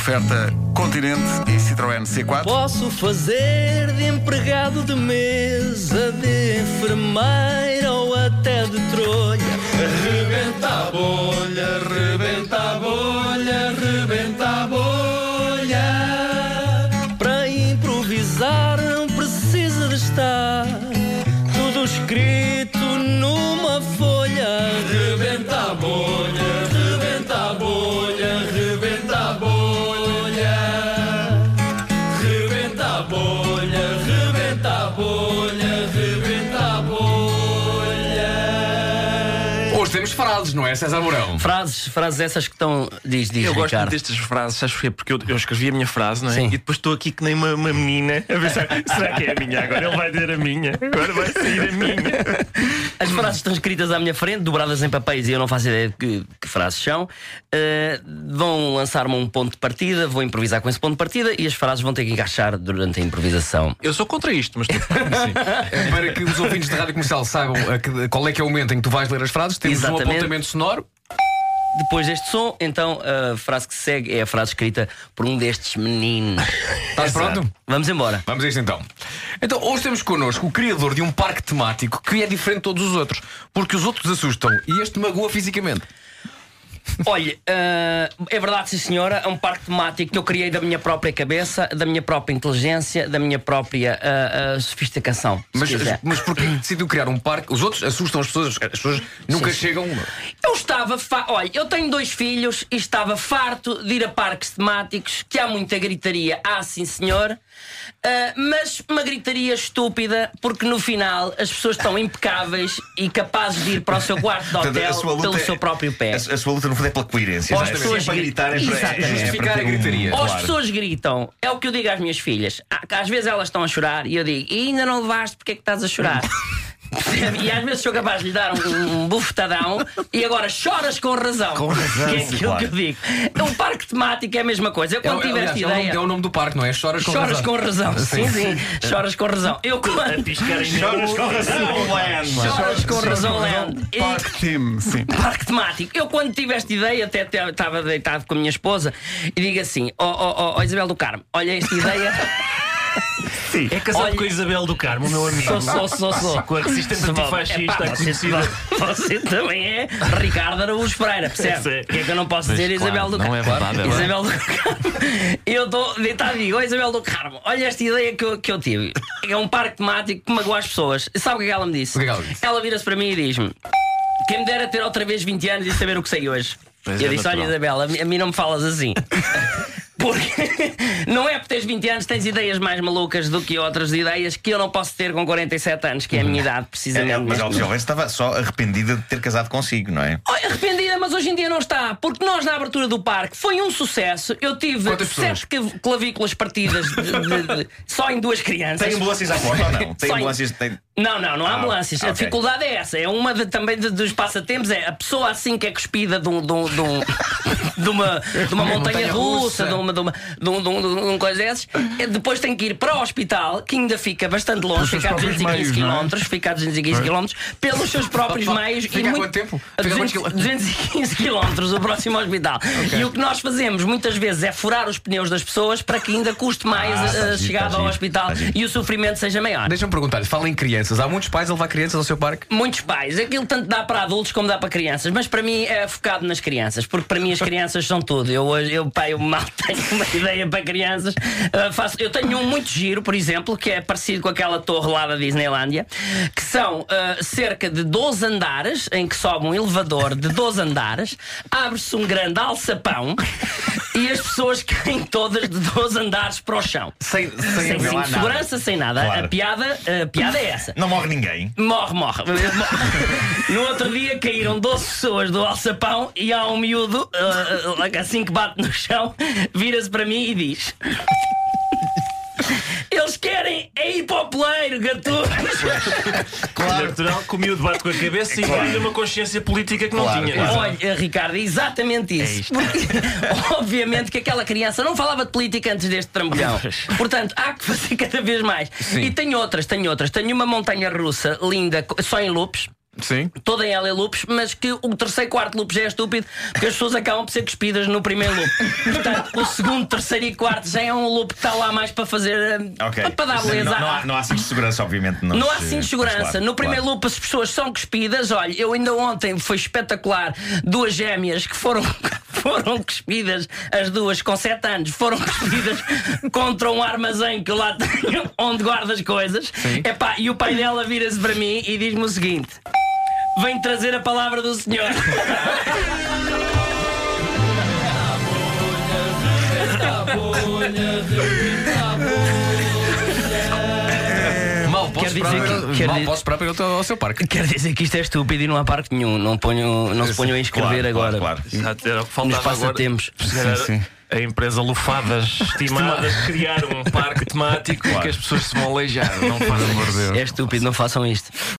oferta Continente e Citroën C4. Posso fazer de empregado de mesa, de enfermeira ou até de trolha. Rebenta a bolha, rebenta a bolha, rebenta a bolha. Para improvisar não precisa de estar tudo escrito temos frases, não é, César Mourão? Frases, frases essas que estão. Diz, diz, Eu gosto muito destas frases, sabes porquê? Porque eu, eu escrevi a minha frase, não é? Sim. E depois estou aqui que nem uma, uma menina a pensar: será que é a minha agora? Ele vai dizer a minha, agora vai sair a minha. As frases estão escritas à minha frente, dobradas em papéis e eu não faço ideia de que, que frases são. Uh, vão lançar-me um ponto de partida, vou improvisar com esse ponto de partida e as frases vão ter que encaixar durante a improvisação. Eu sou contra isto, mas tu. É Para que os ouvintes de rádio comercial saibam a que- qual é que é o momento em que tu vais ler as frases, temos um Exatamente. apontamento sonoro. Depois deste som, então a frase que segue é a frase escrita por um destes meninos. Estás pronto? Vamos embora. Vamos a isto então. Então, hoje temos connosco o criador de um parque temático que é diferente de todos os outros, porque os outros assustam e este magoa fisicamente. Olha, ah, é verdade, sim senhora, é um parque temático que eu criei da minha própria cabeça, da minha própria inteligência, da minha própria ah, ah, sofisticação. Mas, mas porquê decidiu criar um parque? Os outros assustam as pessoas, as pessoas nunca sim. chegam. Eu estava. Fa... Olha, eu tenho dois filhos e estava farto de ir a parques temáticos, que há muita gritaria, ah, sim senhor, Ah, mas uma gritaria estúpida, porque no final as pessoas estão impecáveis e capazes de ir para o seu quarto de hotel pelo é- seu próprio pé. A, a sua luta, no fundo, é pela coerência. Ou não é? as pessoas é para gri- gritar, é para, é, é Justificar ter a um- gritaria. Ou as claro. pessoas gritam, é o que eu digo às minhas filhas. Ah, às vezes elas estão a chorar e eu digo, e ainda não levaste, porque é que estás a chorar? e às vezes sou capaz de lhe dar um, um bufetadão e agora choras com razão. Com razão, Que é sim, aquilo claro. que eu digo. O parque temático é a mesma coisa. Eu É, quando tive aliás, esta é o nome- ideia. é o nome do parque, não é? Choras com Choras razão. com razão. Sim, sim. Choras com razão. Eu quando. Choras com razão, Land. Choras com razão, Land. E- Park Team, sim. Parque temático. Eu, quando tive esta ideia, até até estava deitado com a minha esposa e digo assim: Ó oh, oh, oh, Isabel do Carmo, olha esta ideia. É casado Olha- com a Isabel do Carmo, meu amigo. Sou, sou, sou, sou. Com a resistente Epá, antifascista você, conhecida. você também é Ricardo Araújo Pereira, percebe? O que é que eu não posso dizer claro, Isabel do não Carmo? é verdade, é verdade. Isabel do Carmo. Eu estou deitado e digo: "Ó, Isabel do Carmo, olha esta ideia que eu, que eu tive. É um parque temático que magoa as pessoas. Sabe o que é que ela me disse? O que é que ela disse? Ela vira-se para mim e diz-me: Quem me dera ter outra vez 20 anos e saber o que sei hoje. Pois eu é, disse: Olha, natural. Isabel, a mim, a mim não me falas assim. Porque não é por teres 20 anos tens ideias mais malucas do que outras ideias que eu não posso ter com 47 anos, que é a minha idade, precisamente. É, mas ela estava só arrependida de ter casado consigo, não é? Olha, arrependida, mas hoje em dia não está, porque nós na abertura do parque foi um sucesso. Eu tive Quantas sete clavículas partidas de- de- de- só em duas crianças. Tem ambulâncias à porta ou não? Tem Só em- ambulâncias. Tem... Não, não, não há Ah, ambulâncias. A ok. dificuldade é essa. É uma de- também de- dos passatempos. É a pessoa assim que é cuspida de, um, de, um- de um- de uma, de uma montanha russa, de uma, de, uma, de, um, de, um, coisa desses. E Depois tem que ir para o hospital, que ainda fica bastante longe, fica a próprios 215 meios, não é? km, fica a 215 km, pelos seus próprios meios. Fica e muito- quanto tempo? a Fica há quantos 200 215 km o próximo hospital. E o que nós fazemos muitas vezes é furar os pneus das pessoas para que ainda custe mais Ah, a- tá a chegada tá ao giro, hospital tá e o sofrimento seja maior. Deixa-me perguntar-lhe, fala em crianças. Há muitos pais a levar crianças ao seu parque? Muitos pais, aquilo tanto dá para adultos como dá para crianças, mas para mim é focado nas crianças, porque para mim as crianças são tudo. Eu eu, pai, eu mal tenho uma ideia para crianças. Ah, faço, eu tenho um muito giro, por exemplo, que é parecido com aquela torre lá da Disneylândia, que são ah, cerca de 12 andares, em que sobe um elevador de 12 andares, abre-se um grande alçapão e as pessoas caem todas de 12 andares para o chão. Sem, sem, Sem nada. segurança, sem nada. Claro. A, piada, a piada é essa. Não morre ninguém. Morre, morre. No outro dia caíram 12 pessoas do alçapão e há um miúdo, ah, assim que bate no chão, vira-se para mim e diz: é ir para o poleiro, gatunos. Claro. Natural que o miúdo bate com a cabeça e Claro. uma consciência política que não Claro, tinha. claro. Olha, Ricardo, é exatamente isso. isto. Porque, obviamente, que aquela criança não falava de política antes deste trambolhão. Portanto, há que fazer cada vez mais. E tenho outras, tenho outras. Tenho uma montanha russa linda, só em loops. Sim. toda ela é loops, mas que o terceiro quarto loop já é estúpido, porque as pessoas acabam por ser cuspidas no primeiro loop. Portanto, o segundo, terceiro e quarto já é um loop que está lá mais para fazer. eh, Ok. para, dar beleza. Não, não, há, não há cintos de segurança, obviamente. Nos, Não há cinto de segurança. claro, no primeiro claro. loop as pessoas são cuspidas. Olha, eu ainda ontem foi espetacular. Duas gêmeas que foram, foram cuspidas, as duas com 7 anos, foram cuspidas contra um armazém que eu lá tenho, onde guardo as coisas. Epá, e o pai dela vira-se para mim e diz-me o seguinte: Vem trazer a palavra do Senhor. Mal posso Quer dizer que- quer mal dizer- posso esperar para ir ao, ao seu parque. Quer dizer que isto é estúpido e não há parque nenhum. Não, ponho, não se ponham a inscrever Claro, agora. Claro, claro. Exato, era o que Nos faltava agora. passatempos. Era sim. A empresa Lufadas Estimadas criar um parque temático em que as pessoas se vão aleijar. Não fazem Por Deus. É estúpido, não façam isto.